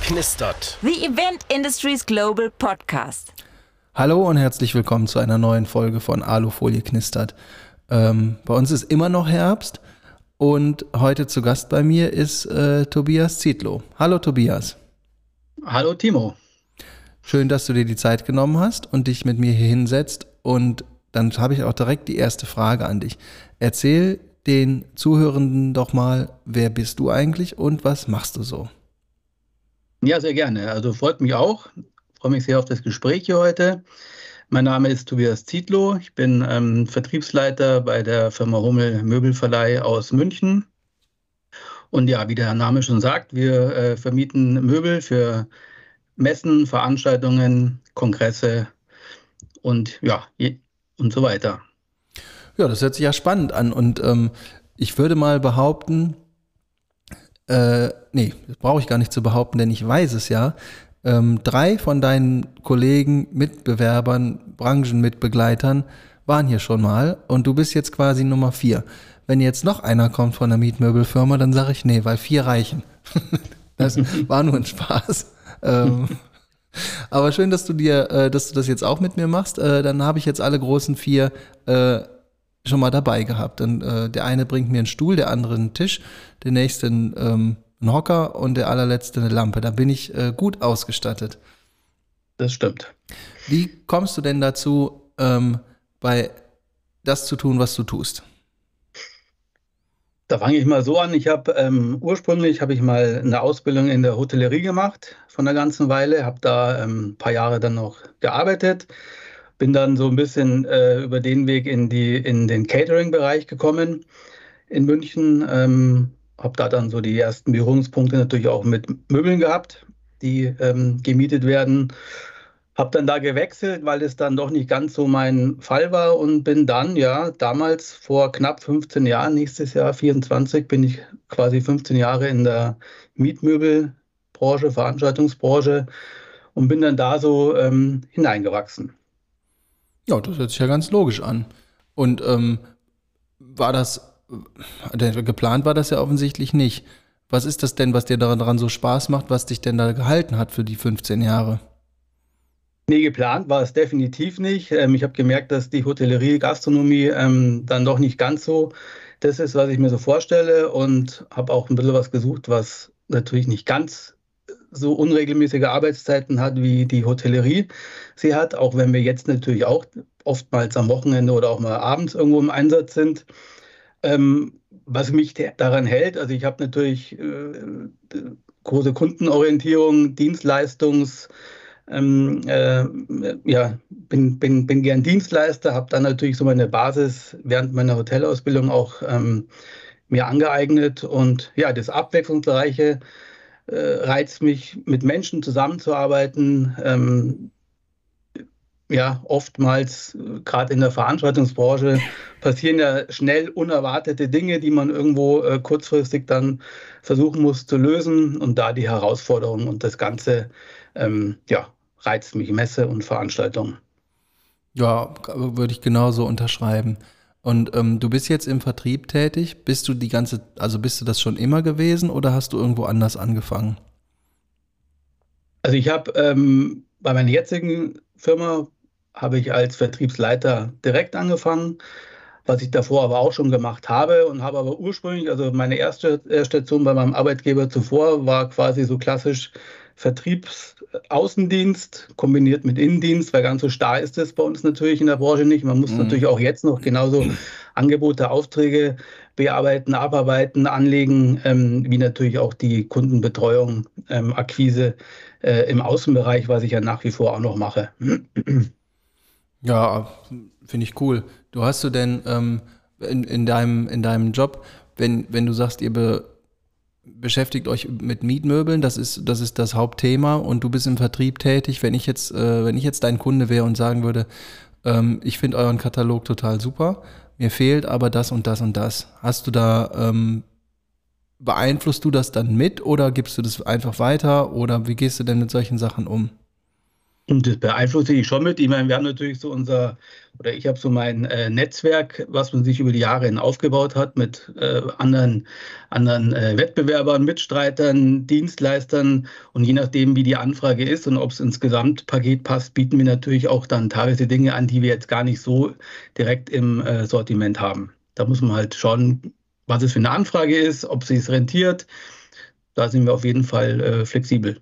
knistert. The Event Industries Global Podcast. Hallo und herzlich willkommen zu einer neuen Folge von Alufolie knistert. Ähm, bei uns ist immer noch Herbst und heute zu Gast bei mir ist äh, Tobias Zietlow. Hallo Tobias. Hallo Timo. Schön, dass du dir die Zeit genommen hast und dich mit mir hier hinsetzt. Und dann habe ich auch direkt die erste Frage an dich. Erzähl den Zuhörenden doch mal, wer bist du eigentlich und was machst du so? Ja, sehr gerne. Also freut mich auch. Freue mich sehr auf das Gespräch hier heute. Mein Name ist Tobias Zietlow. Ich bin ähm, Vertriebsleiter bei der Firma Hummel Möbelverleih aus München. Und ja, wie der Name schon sagt, wir äh, vermieten Möbel für Messen, Veranstaltungen, Kongresse und ja, und so weiter. Ja, das hört sich ja spannend an. Und ähm, ich würde mal behaupten, äh, nee, das brauche ich gar nicht zu behaupten, denn ich weiß es ja. Ähm, drei von deinen Kollegen, Mitbewerbern, Branchenmitbegleitern waren hier schon mal und du bist jetzt quasi Nummer vier. Wenn jetzt noch einer kommt von der Mietmöbelfirma, dann sage ich nee, weil vier reichen. das war nur ein Spaß. Ähm, aber schön, dass du dir, äh, dass du das jetzt auch mit mir machst. Äh, dann habe ich jetzt alle großen vier äh, schon mal dabei gehabt. Dann, äh, der eine bringt mir einen Stuhl, der andere einen Tisch, der nächste einen, ähm, einen Hocker und der allerletzte eine Lampe. Da bin ich äh, gut ausgestattet. Das stimmt. Wie kommst du denn dazu, ähm, bei das zu tun, was du tust? Da fange ich mal so an. Ich habe ähm, ursprünglich habe ich mal eine Ausbildung in der Hotellerie gemacht von einer ganzen Weile, habe da ähm, ein paar Jahre dann noch gearbeitet, bin dann so ein bisschen äh, über den Weg in die in den Catering-Bereich gekommen in München, ähm, habe da dann so die ersten Berührungspunkte natürlich auch mit Möbeln gehabt, die ähm, gemietet werden habe dann da gewechselt, weil es dann doch nicht ganz so mein Fall war und bin dann, ja, damals vor knapp 15 Jahren, nächstes Jahr 24, bin ich quasi 15 Jahre in der Mietmöbelbranche, Veranstaltungsbranche und bin dann da so ähm, hineingewachsen. Ja, das hört sich ja ganz logisch an. Und ähm, war das, äh, geplant war das ja offensichtlich nicht. Was ist das denn, was dir daran so Spaß macht, was dich denn da gehalten hat für die 15 Jahre? Nee, geplant war es definitiv nicht. Ähm, ich habe gemerkt, dass die Hotellerie, Gastronomie ähm, dann doch nicht ganz so das ist, was ich mir so vorstelle und habe auch ein bisschen was gesucht, was natürlich nicht ganz so unregelmäßige Arbeitszeiten hat, wie die Hotellerie sie hat, auch wenn wir jetzt natürlich auch oftmals am Wochenende oder auch mal abends irgendwo im Einsatz sind. Ähm, was mich daran hält, also ich habe natürlich äh, große Kundenorientierung, Dienstleistungs- ähm, äh, ja, bin, bin, bin gern Dienstleister, habe dann natürlich so meine Basis während meiner Hotelausbildung auch ähm, mir angeeignet und ja, das Abwechslungsreiche reizt mich, mit Menschen zusammenzuarbeiten. Ähm, ja, oftmals, äh, gerade in der Veranstaltungsbranche, passieren ja schnell unerwartete Dinge, die man irgendwo äh, kurzfristig dann versuchen muss zu lösen und da die Herausforderungen und das Ganze ähm, ja, reizt mich Messe und Veranstaltungen. Ja, würde ich genauso unterschreiben. Und ähm, du bist jetzt im Vertrieb tätig. Bist du die ganze, also bist du das schon immer gewesen oder hast du irgendwo anders angefangen? Also ich habe ähm, bei meiner jetzigen Firma habe ich als Vertriebsleiter direkt angefangen, was ich davor aber auch schon gemacht habe und habe aber ursprünglich, also meine erste Station bei meinem Arbeitgeber zuvor war quasi so klassisch Vertriebsaußendienst kombiniert mit Innendienst, weil ganz so starr ist es bei uns natürlich in der Branche nicht. Man muss mhm. natürlich auch jetzt noch genauso Angebote, Aufträge bearbeiten, abarbeiten, anlegen, ähm, wie natürlich auch die Kundenbetreuung, ähm, Akquise äh, im Außenbereich, was ich ja nach wie vor auch noch mache. Ja, finde ich cool. Du hast du denn ähm, in, in, deinem, in deinem Job, wenn, wenn du sagst, ihr be beschäftigt euch mit Mietmöbeln, das ist, das ist das Hauptthema und du bist im Vertrieb tätig. Wenn ich jetzt, äh, wenn ich jetzt dein Kunde wäre und sagen würde, ähm, ich finde euren Katalog total super, mir fehlt aber das und das und das. Hast du da, ähm, beeinflusst du das dann mit oder gibst du das einfach weiter oder wie gehst du denn mit solchen Sachen um? Und das beeinflusst ich schon mit. Ich meine, wir haben natürlich so unser, oder ich habe so mein äh, Netzwerk, was man sich über die Jahre hin aufgebaut hat mit äh, anderen, anderen äh, Wettbewerbern, Mitstreitern, Dienstleistern. Und je nachdem, wie die Anfrage ist und ob es ins Gesamtpaket passt, bieten wir natürlich auch dann teilweise Dinge an, die wir jetzt gar nicht so direkt im äh, Sortiment haben. Da muss man halt schauen, was es für eine Anfrage ist, ob sie es rentiert. Da sind wir auf jeden Fall äh, flexibel.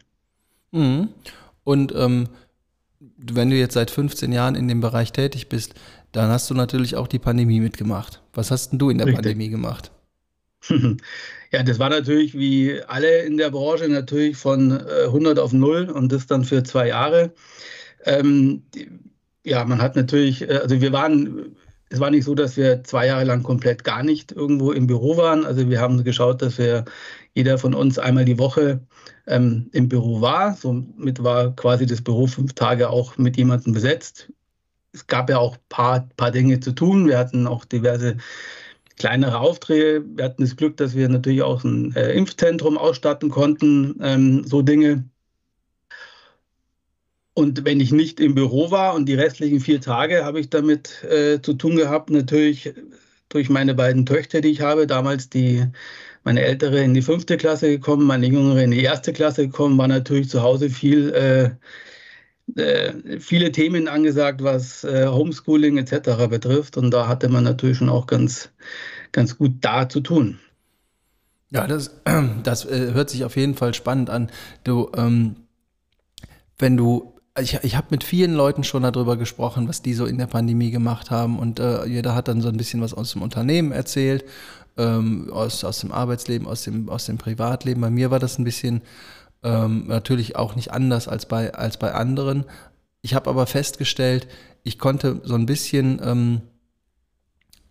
Mhm. Und ähm wenn du jetzt seit 15 Jahren in dem Bereich tätig bist, dann hast du natürlich auch die Pandemie mitgemacht. Was hast denn du in der Richtig. Pandemie gemacht? Ja, das war natürlich wie alle in der Branche natürlich von 100 äh, auf 0 und das dann für zwei Jahre. Ähm, ja, man hat natürlich, äh, also wir waren, es war nicht so, dass wir zwei Jahre lang komplett gar nicht irgendwo im Büro waren. Also wir haben geschaut, dass wir jeder von uns einmal die Woche ähm, im Büro war. Somit war quasi das Büro fünf Tage auch mit jemandem besetzt. Es gab ja auch ein paar, paar Dinge zu tun. Wir hatten auch diverse kleinere Aufträge. Wir hatten das Glück, dass wir natürlich auch ein äh, Impfzentrum ausstatten konnten, ähm, so Dinge. Und wenn ich nicht im Büro war und die restlichen vier Tage habe ich damit äh, zu tun gehabt, natürlich durch meine beiden Töchter, die ich habe, damals die meine ältere in die fünfte Klasse gekommen, meine jüngere in die erste Klasse gekommen, war natürlich zu Hause viel, äh, äh, viele Themen angesagt, was äh, Homeschooling etc. betrifft. Und da hatte man natürlich schon auch ganz, ganz gut da zu tun. Ja, das, das äh, hört sich auf jeden Fall spannend an. Du, ähm, wenn du ich, ich habe mit vielen Leuten schon darüber gesprochen, was die so in der Pandemie gemacht haben und äh, jeder hat dann so ein bisschen was aus dem Unternehmen erzählt ähm, aus, aus dem Arbeitsleben, aus dem, aus dem Privatleben. Bei mir war das ein bisschen ähm, natürlich auch nicht anders als bei, als bei anderen. Ich habe aber festgestellt, ich konnte so ein bisschen, ähm,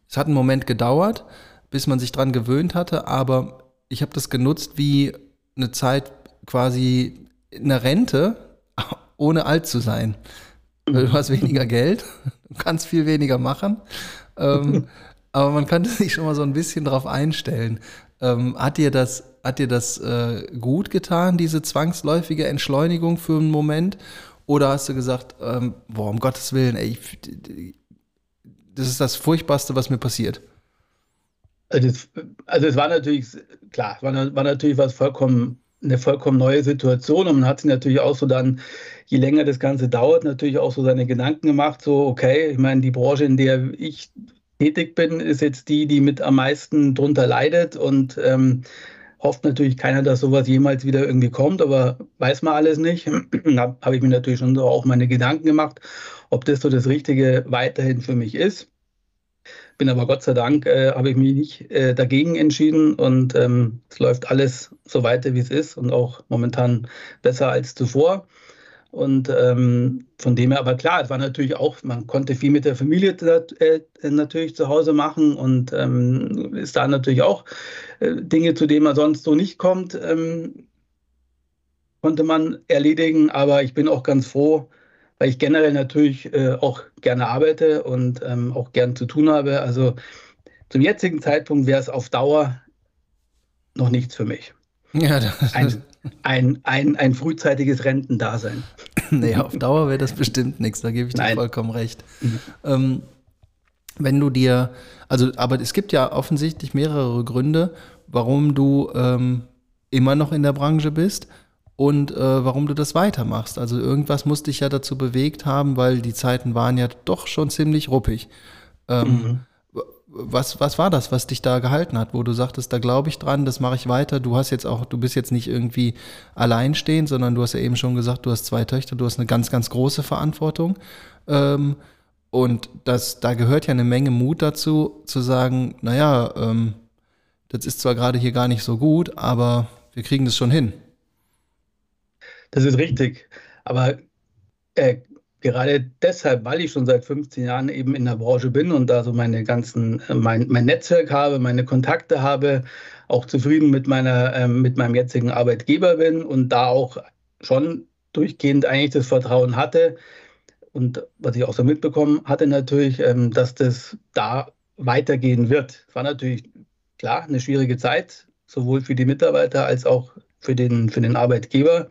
es hat einen Moment gedauert, bis man sich dran gewöhnt hatte, aber ich habe das genutzt wie eine Zeit quasi eine Rente, ohne alt zu sein. Du hast weniger Geld, du kannst viel weniger machen. Ähm, aber man könnte sich schon mal so ein bisschen drauf einstellen. Ähm, hat dir das, hat dir das äh, gut getan, diese zwangsläufige Entschleunigung für einen Moment? Oder hast du gesagt, ähm, boah, um Gottes Willen, ey, das ist das Furchtbarste, was mir passiert? Also es, also es war natürlich, klar, war, war natürlich was vollkommen, eine vollkommen neue Situation und man hat sich natürlich auch so dann, je länger das Ganze dauert, natürlich auch so seine Gedanken gemacht, so, okay, ich meine, die Branche, in der ich tätig bin, ist jetzt die, die mit am meisten drunter leidet und ähm, hofft natürlich keiner, dass sowas jemals wieder irgendwie kommt, aber weiß man alles nicht. da habe ich mir natürlich schon so auch meine Gedanken gemacht, ob das so das Richtige weiterhin für mich ist. Bin aber Gott sei Dank, äh, habe ich mich nicht äh, dagegen entschieden und ähm, es läuft alles so weiter, wie es ist und auch momentan besser als zuvor. Und ähm, von dem her, aber klar, es war natürlich auch, man konnte viel mit der Familie äh, natürlich zu Hause machen und ähm, ist da natürlich auch äh, Dinge, zu denen man sonst so nicht kommt, ähm, konnte man erledigen. Aber ich bin auch ganz froh, weil ich generell natürlich äh, auch gerne arbeite und ähm, auch gern zu tun habe. Also zum jetzigen Zeitpunkt wäre es auf Dauer noch nichts für mich. Ja, das ein, ein, ein, ein frühzeitiges Rentendasein. naja, auf Dauer wäre das bestimmt nichts, da gebe ich dir Nein. vollkommen recht. Mhm. Ähm, wenn du dir, also, aber es gibt ja offensichtlich mehrere Gründe, warum du ähm, immer noch in der Branche bist und äh, warum du das weitermachst. Also irgendwas muss dich ja dazu bewegt haben, weil die Zeiten waren ja doch schon ziemlich ruppig. Ähm, mhm was, was war das, was dich da gehalten hat, wo du sagtest, da glaube ich dran, das mache ich weiter. Du hast jetzt auch, du bist jetzt nicht irgendwie alleinstehend, sondern du hast ja eben schon gesagt, du hast zwei Töchter, du hast eine ganz, ganz große Verantwortung. Ähm, und das, da gehört ja eine Menge Mut dazu, zu sagen, naja, ähm, das ist zwar gerade hier gar nicht so gut, aber wir kriegen das schon hin. Das ist richtig. Aber äh, gerade deshalb, weil ich schon seit 15 Jahren eben in der Branche bin und da so meine ganzen, äh, mein, mein Netzwerk habe, meine Kontakte habe, auch zufrieden mit meiner, ähm, mit meinem jetzigen Arbeitgeber bin und da auch schon durchgehend eigentlich das Vertrauen hatte. Und was ich auch so mitbekommen hatte natürlich, ähm, dass das da weitergehen wird. Es war natürlich klar eine schwierige Zeit, sowohl für die Mitarbeiter als auch für den, für den Arbeitgeber.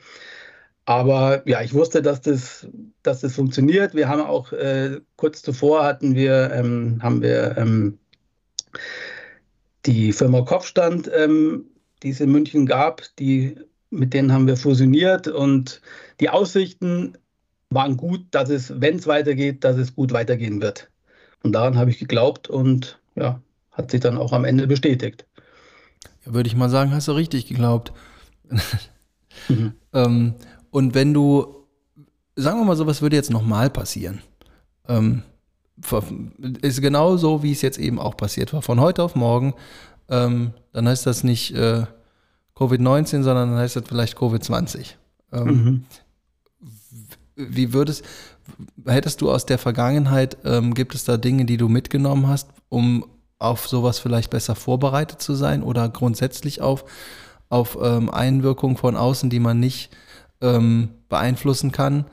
Aber ja, ich wusste, dass das, dass das funktioniert. Wir haben auch äh, kurz zuvor hatten wir, ähm, haben wir ähm, die Firma Kopfstand, ähm, die es in München gab, die, mit denen haben wir fusioniert und die Aussichten waren gut, dass es, wenn es weitergeht, dass es gut weitergehen wird. Und daran habe ich geglaubt und ja, hat sich dann auch am Ende bestätigt. Ja, würde ich mal sagen, hast du richtig geglaubt. Mhm. ähm, und wenn du, sagen wir mal so, was würde jetzt nochmal passieren? Ähm, ist genau so, wie es jetzt eben auch passiert war. Von heute auf morgen, ähm, dann heißt das nicht äh, Covid-19, sondern dann heißt das vielleicht Covid-20. Ähm, mhm. Wie würdest, hättest du aus der Vergangenheit, ähm, gibt es da Dinge, die du mitgenommen hast, um auf sowas vielleicht besser vorbereitet zu sein oder grundsätzlich auf, auf ähm, Einwirkungen von außen, die man nicht ähm, beeinflussen kann?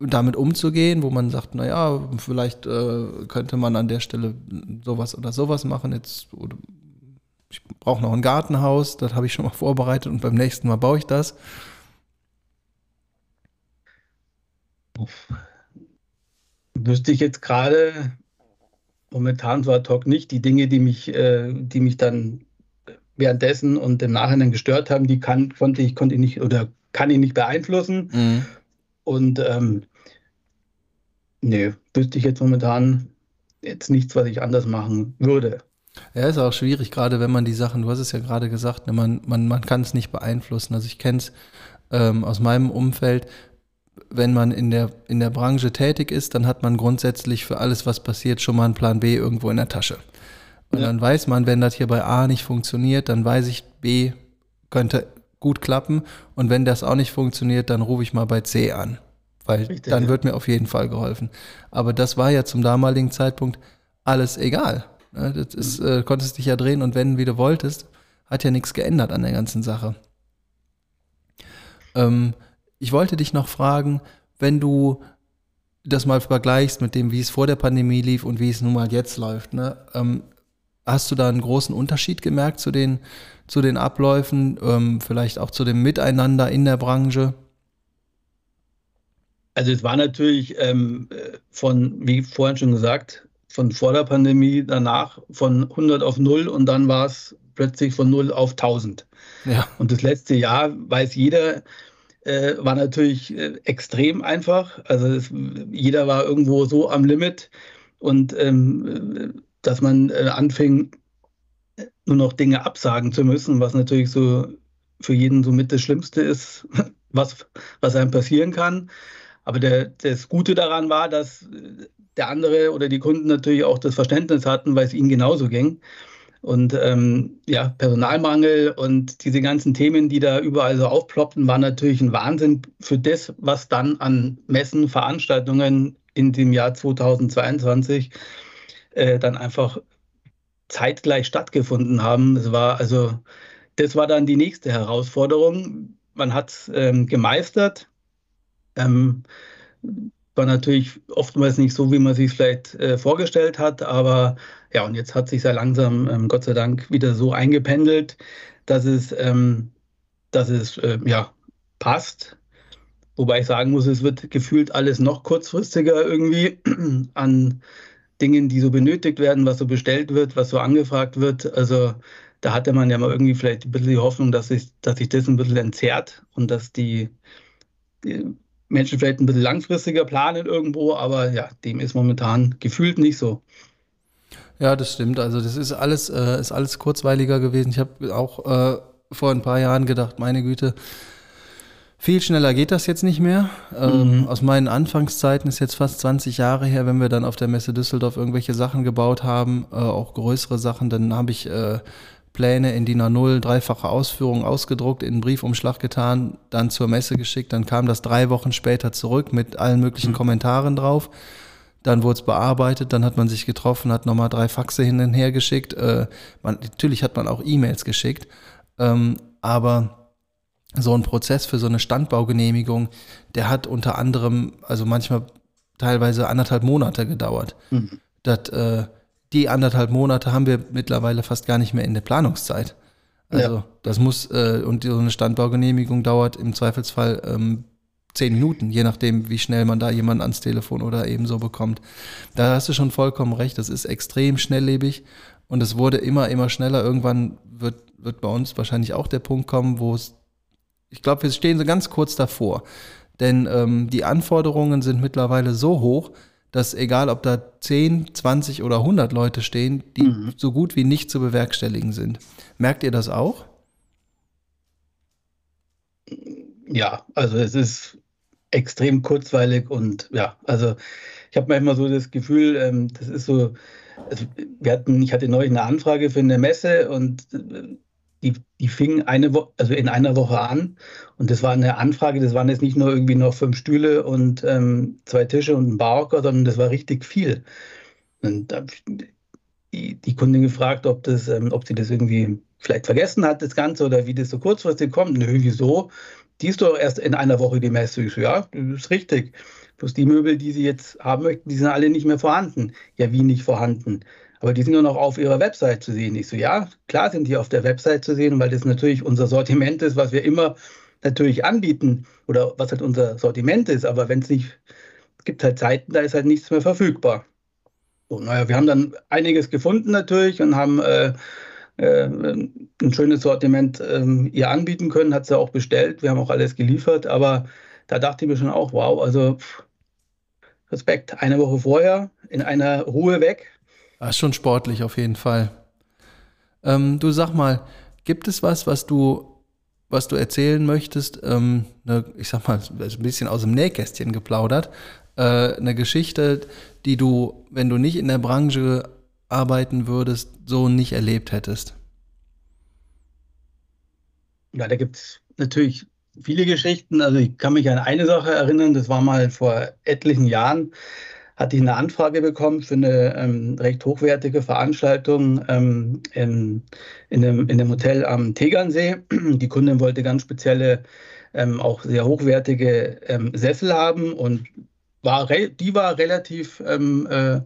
damit umzugehen, wo man sagt, naja, vielleicht äh, könnte man an der Stelle sowas oder sowas machen. Jetzt, ich brauche noch ein Gartenhaus, das habe ich schon mal vorbereitet und beim nächsten Mal baue ich das. Wüsste ich jetzt gerade momentan so ad hoc nicht. Die Dinge, die mich, äh, die mich dann währenddessen und im Nachhinein gestört haben, die kann, konnte ich, konnte ich nicht oder kann ich nicht beeinflussen. Mhm. Und ähm, Nee, wüsste ich jetzt momentan jetzt nichts, was ich anders machen würde. Ja, ist auch schwierig, gerade wenn man die Sachen, du hast es ja gerade gesagt, ne, man, man, man kann es nicht beeinflussen. Also ich kenne es ähm, aus meinem Umfeld, wenn man in der, in der Branche tätig ist, dann hat man grundsätzlich für alles, was passiert, schon mal einen Plan B irgendwo in der Tasche. Und ja. dann weiß man, wenn das hier bei A nicht funktioniert, dann weiß ich, B könnte gut klappen. Und wenn das auch nicht funktioniert, dann rufe ich mal bei C an weil Richtig, dann ja. wird mir auf jeden Fall geholfen. Aber das war ja zum damaligen Zeitpunkt alles egal. Ne? Das ist, mhm. äh, konntest dich ja drehen und wenden, wie du wolltest. Hat ja nichts geändert an der ganzen Sache. Ähm, ich wollte dich noch fragen, wenn du das mal vergleichst mit dem, wie es vor der Pandemie lief und wie es nun mal jetzt läuft, ne? ähm, hast du da einen großen Unterschied gemerkt zu den, zu den Abläufen, ähm, vielleicht auch zu dem Miteinander in der Branche? Also es war natürlich ähm, von, wie vorhin schon gesagt, von vor der Pandemie danach von 100 auf 0 und dann war es plötzlich von 0 auf 1000. Ja. Und das letzte Jahr, weiß jeder, äh, war natürlich äh, extrem einfach. Also es, jeder war irgendwo so am Limit und ähm, dass man äh, anfing, nur noch Dinge absagen zu müssen, was natürlich so für jeden so mit das Schlimmste ist, was, was einem passieren kann. Aber der, das Gute daran war, dass der andere oder die Kunden natürlich auch das Verständnis hatten, weil es ihnen genauso ging. Und ähm, ja, Personalmangel und diese ganzen Themen, die da überall so aufploppten, waren natürlich ein Wahnsinn für das, was dann an Messen, Veranstaltungen in dem Jahr 2022 äh, dann einfach zeitgleich stattgefunden haben. Es war also, das war dann die nächste Herausforderung. Man hat es ähm, gemeistert. Ähm, war natürlich oftmals nicht so, wie man sich vielleicht äh, vorgestellt hat, aber ja, und jetzt hat sich sehr langsam, ähm, Gott sei Dank, wieder so eingependelt, dass es, ähm, dass es äh, ja, passt. Wobei ich sagen muss, es wird gefühlt alles noch kurzfristiger irgendwie an Dingen, die so benötigt werden, was so bestellt wird, was so angefragt wird. Also da hatte man ja mal irgendwie vielleicht ein bisschen die Hoffnung, dass sich, dass sich das ein bisschen entzerrt und dass die, die Menschen vielleicht ein bisschen langfristiger planen irgendwo, aber ja, dem ist momentan gefühlt nicht so. Ja, das stimmt. Also das ist alles, äh, ist alles kurzweiliger gewesen. Ich habe auch äh, vor ein paar Jahren gedacht, meine Güte, viel schneller geht das jetzt nicht mehr. Ähm, mhm. Aus meinen Anfangszeiten ist jetzt fast 20 Jahre her, wenn wir dann auf der Messe Düsseldorf irgendwelche Sachen gebaut haben, äh, auch größere Sachen, dann habe ich äh, Pläne in DIN A0, dreifache Ausführung ausgedruckt, in einen Briefumschlag getan, dann zur Messe geschickt. Dann kam das drei Wochen später zurück mit allen möglichen mhm. Kommentaren drauf. Dann wurde es bearbeitet, dann hat man sich getroffen, hat nochmal drei Faxe hin und her geschickt. Äh, man, natürlich hat man auch E-Mails geschickt, ähm, aber so ein Prozess für so eine Standbaugenehmigung, der hat unter anderem, also manchmal teilweise anderthalb Monate gedauert. Mhm. Das, äh, die anderthalb Monate haben wir mittlerweile fast gar nicht mehr in der Planungszeit. Also ja. das muss, äh, und so eine Standbaugenehmigung dauert im Zweifelsfall ähm, zehn Minuten, je nachdem, wie schnell man da jemanden ans Telefon oder eben so bekommt. Da hast du schon vollkommen recht, das ist extrem schnelllebig und es wurde immer, immer schneller. Irgendwann wird, wird bei uns wahrscheinlich auch der Punkt kommen, wo es, ich glaube, wir stehen so ganz kurz davor. Denn ähm, die Anforderungen sind mittlerweile so hoch, dass egal ob da 10, 20 oder 100 Leute stehen, die mhm. so gut wie nicht zu bewerkstelligen sind. Merkt ihr das auch? Ja, also es ist extrem kurzweilig und ja, also ich habe manchmal so das Gefühl, ähm, das ist so, also wir hatten, ich hatte neulich eine Anfrage für eine Messe und äh, die, die fing eine Woche, also in einer Woche an. Und das war eine Anfrage, das waren jetzt nicht nur irgendwie noch fünf Stühle und ähm, zwei Tische und ein Barhocker, sondern das war richtig viel. Und da habe ich die, die Kundin gefragt, ob, das, ähm, ob sie das irgendwie vielleicht vergessen hat, das Ganze, oder wie das so kurzfristig kommt. Nö, wieso? Die ist doch erst in einer Woche die Messe. Ich so, ja, das ist richtig. Bloß die Möbel, die sie jetzt haben möchten, die sind alle nicht mehr vorhanden. Ja, wie nicht vorhanden? Aber die sind nur noch auf ihrer Website zu sehen. Ich so, ja, klar sind die auf der Website zu sehen, weil das natürlich unser Sortiment ist, was wir immer natürlich anbieten oder was halt unser Sortiment ist. Aber wenn es nicht, es gibt halt Zeiten, da ist halt nichts mehr verfügbar. So, naja, wir haben dann einiges gefunden natürlich und haben äh, äh, ein schönes Sortiment äh, ihr anbieten können, hat sie auch bestellt. Wir haben auch alles geliefert, aber da dachte ich mir schon auch, wow, also pff, Respekt, eine Woche vorher in einer Ruhe weg das ah, ist schon sportlich auf jeden Fall. Ähm, du sag mal, gibt es was, was du, was du erzählen möchtest? Ähm, ne, ich sag mal, ein bisschen aus dem Nähkästchen geplaudert. Äh, eine Geschichte, die du, wenn du nicht in der Branche arbeiten würdest, so nicht erlebt hättest. Ja, da gibt es natürlich viele Geschichten. Also ich kann mich an eine Sache erinnern, das war mal vor etlichen Jahren hatte ich eine Anfrage bekommen für eine ähm, recht hochwertige Veranstaltung ähm, in, in, einem, in einem Hotel am Tegernsee. Die Kundin wollte ganz spezielle, ähm, auch sehr hochwertige ähm, Sessel haben und war die war relativ, ähm, äh,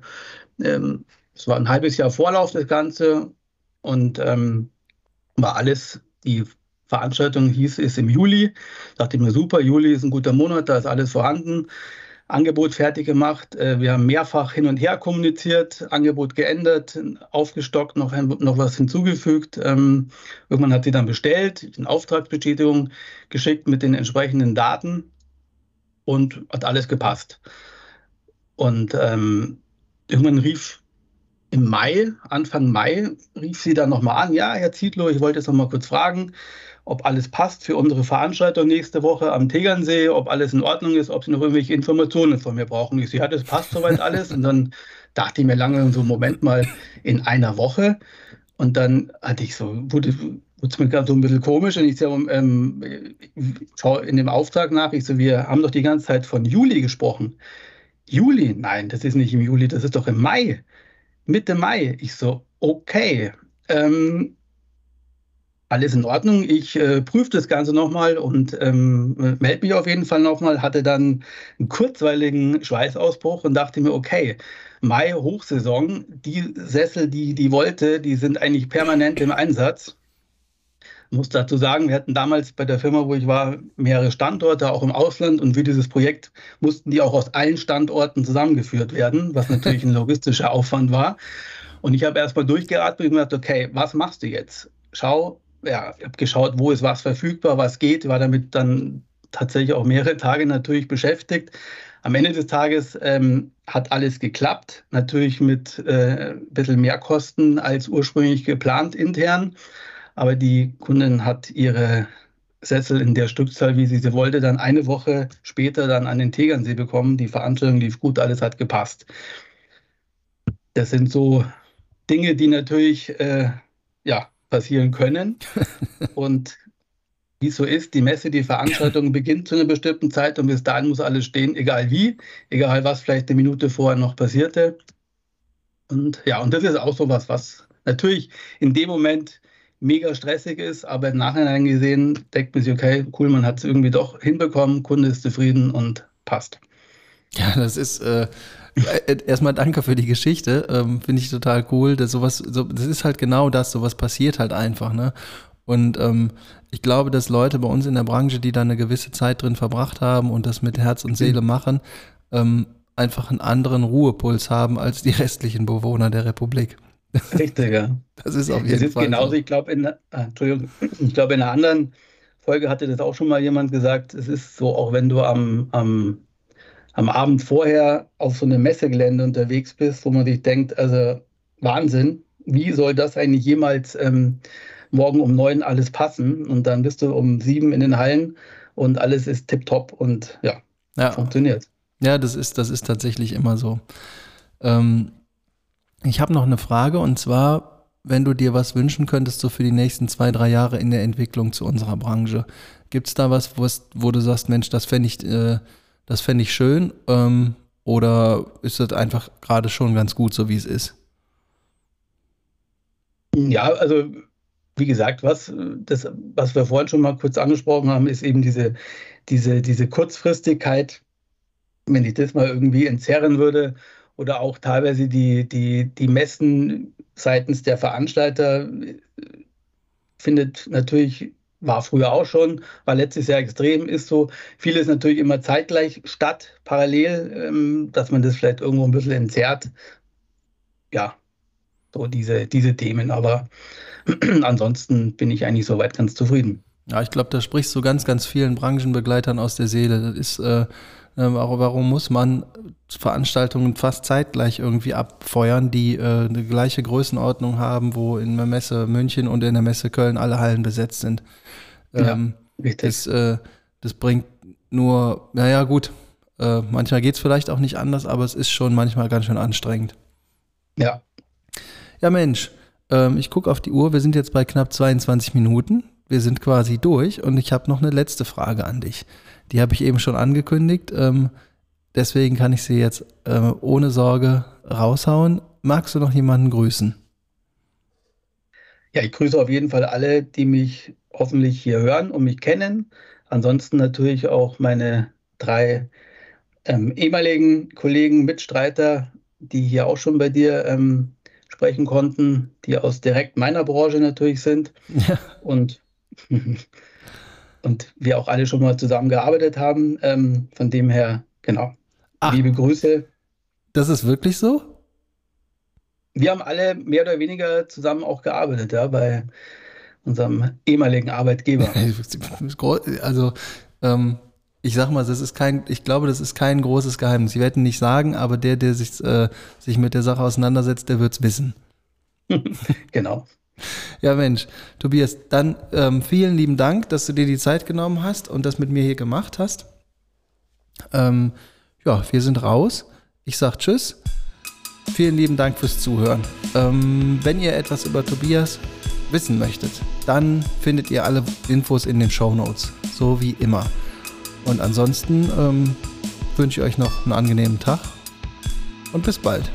ähm, es war ein halbes Jahr Vorlauf das Ganze und war alles, die Veranstaltung hieß, ist im Juli. Dachte ich mir, super, Juli ist ein guter Monat, da ist alles vorhanden. Angebot fertig gemacht. Äh, wir haben mehrfach hin und her kommuniziert, Angebot geändert, aufgestockt, noch, noch was hinzugefügt. Ähm, irgendwann hat sie dann bestellt, eine Auftragsbestätigung geschickt mit den entsprechenden Daten und hat alles gepasst. Und ähm, irgendwann rief im Mai, Anfang Mai, rief sie dann nochmal an, ja, Herr Zietlow, ich wollte jetzt noch mal kurz fragen, ob alles passt für unsere Veranstaltung nächste Woche am Tegernsee, ob alles in Ordnung ist, ob Sie noch irgendwelche Informationen von mir brauchen. Ich so, ja, das passt soweit alles. Und dann dachte ich mir lange so, Moment mal, in einer Woche. Und dann hatte ich so, wurde, wurde es mir gerade so ein bisschen komisch. Und ich so, ähm, schaue in dem Auftrag nach, ich so, wir haben doch die ganze Zeit von Juli gesprochen. Juli? Nein, das ist nicht im Juli, das ist doch im Mai. Mitte Mai. Ich so, okay. Ähm, alles in Ordnung. Ich äh, prüfe das Ganze nochmal und ähm, melde mich auf jeden Fall nochmal. Hatte dann einen kurzweiligen Schweißausbruch und dachte mir, okay, Mai Hochsaison, die Sessel, die die wollte, die sind eigentlich permanent im Einsatz. Ich muss dazu sagen, wir hatten damals bei der Firma, wo ich war, mehrere Standorte, auch im Ausland. Und für dieses Projekt mussten die auch aus allen Standorten zusammengeführt werden, was natürlich ein logistischer Aufwand war. Und ich habe erstmal durchgeatmet und gesagt, okay, was machst du jetzt? Schau, ja, ich habe geschaut, wo ist was verfügbar, was geht, war damit dann tatsächlich auch mehrere Tage natürlich beschäftigt. Am Ende des Tages ähm, hat alles geklappt, natürlich mit äh, ein bisschen mehr Kosten als ursprünglich geplant intern. Aber die Kundin hat ihre Sessel in der Stückzahl, wie sie sie wollte, dann eine Woche später dann an den Tegernsee bekommen. Die Veranstaltung lief gut, alles hat gepasst. Das sind so Dinge, die natürlich äh, ja, passieren können. und wie es so ist, die Messe, die Veranstaltung beginnt zu einer bestimmten Zeit und bis dahin muss alles stehen, egal wie, egal was vielleicht eine Minute vorher noch passierte. Und ja, und das ist auch so was, was natürlich in dem Moment mega stressig ist, aber im Nachhinein gesehen denkt man sich, okay, cool, man hat es irgendwie doch hinbekommen, Kunde ist zufrieden und passt. Ja, das ist äh, äh, erstmal danke für die Geschichte. Ähm, Finde ich total cool. Dass sowas, so, das ist halt genau das, sowas passiert halt einfach, ne? Und ähm, ich glaube, dass Leute bei uns in der Branche, die da eine gewisse Zeit drin verbracht haben und das mit Herz und Seele machen, ähm, einfach einen anderen Ruhepuls haben als die restlichen Bewohner der Republik. Richtig, ja. Das ist auf jeden das ist Fall. genauso, so. ich glaube, in, ah, Entschuldigung, ich glaube, in einer anderen Folge hatte das auch schon mal jemand gesagt. Es ist so, auch wenn du am, am, am Abend vorher auf so einem Messegelände unterwegs bist, wo man sich denkt, also Wahnsinn, wie soll das eigentlich jemals ähm, morgen um neun alles passen? Und dann bist du um sieben in den Hallen und alles ist tipptopp und ja, Ja, funktioniert. ja das, ist, das ist tatsächlich immer so. Ähm, ich habe noch eine Frage und zwar, wenn du dir was wünschen könntest, so für die nächsten zwei, drei Jahre in der Entwicklung zu unserer Branche, gibt es da was, wo, du sagst, Mensch, das fände ich, äh, fänd ich schön? Ähm, oder ist das einfach gerade schon ganz gut, so wie es ist? Ja, also wie gesagt, was, das, was wir vorhin schon mal kurz angesprochen haben, ist eben diese, diese, diese Kurzfristigkeit. Wenn ich das mal irgendwie entzerren würde oder auch teilweise die, die, die Messen seitens der Veranstalter äh, findet natürlich, war früher auch schon, war letztes Jahr extrem, ist so. Vieles natürlich immer zeitgleich statt, parallel, ähm, dass man das vielleicht irgendwo ein bisschen entzerrt. Ja, so diese, diese Themen. Aber ansonsten bin ich eigentlich soweit ganz zufrieden. Ja, ich glaube, da sprichst du ganz, ganz vielen Branchenbegleitern aus der Seele. Das ist, äh, äh, warum muss man Veranstaltungen fast zeitgleich irgendwie abfeuern, die äh, eine gleiche Größenordnung haben, wo in der Messe München und in der Messe Köln alle Hallen besetzt sind? Ja, Ähm, Richtig. das, äh, das bringt nur, naja, gut, äh, manchmal geht es vielleicht auch nicht anders, aber es ist schon manchmal ganz schön anstrengend. ja, Ja, Mensch, ähm, ich gucke auf die Uhr. Wir sind jetzt bei knapp 22 Minuten. Wir sind quasi durch und ich habe noch eine letzte Frage an dich. Die habe ich eben schon angekündigt. Ähm, deswegen kann ich sie jetzt äh, ohne Sorge raushauen. Magst du noch jemanden grüßen? ja, ich grüße auf jeden Fall alle, die mich hoffentlich hier hören und mich kennen. Ansonsten natürlich auch meine drei ähm, ehemaligen Kollegen, Mitstreiter, die hier auch schon bei dir ähm, sprechen konnten, die aus direkt meiner Branche natürlich sind. Ja. und, und wir auch alle schon mal zusammengearbeitet haben. Ähm, von dem her, genau. Ach. Liebe Grüße. Das ist wirklich so? Wir haben alle mehr oder weniger zusammen auch gearbeitet, ja, bei unserem ehemaligen Arbeitgeber. Also, ähm, ich sag mal, das ist kein, ich glaube, das ist kein großes Geheimnis. Sie werden nicht sagen, aber der, der sich, äh, sich mit der Sache auseinandersetzt, der wird's wissen. Genau. Ja, Mensch, Tobias, dann ähm, vielen lieben Dank, dass du dir die Zeit genommen hast und das mit mir hier gemacht hast. Ähm, ja, wir sind raus. Ich sag Tschüss. Vielen lieben Dank fürs Zuhören. Ähm, wenn ihr etwas über Tobias wissen möchtet, dann findet ihr alle Infos in den Show Notes, so wie immer. Und ansonsten ähm, wünsche ich euch noch einen angenehmen Tag und bis bald.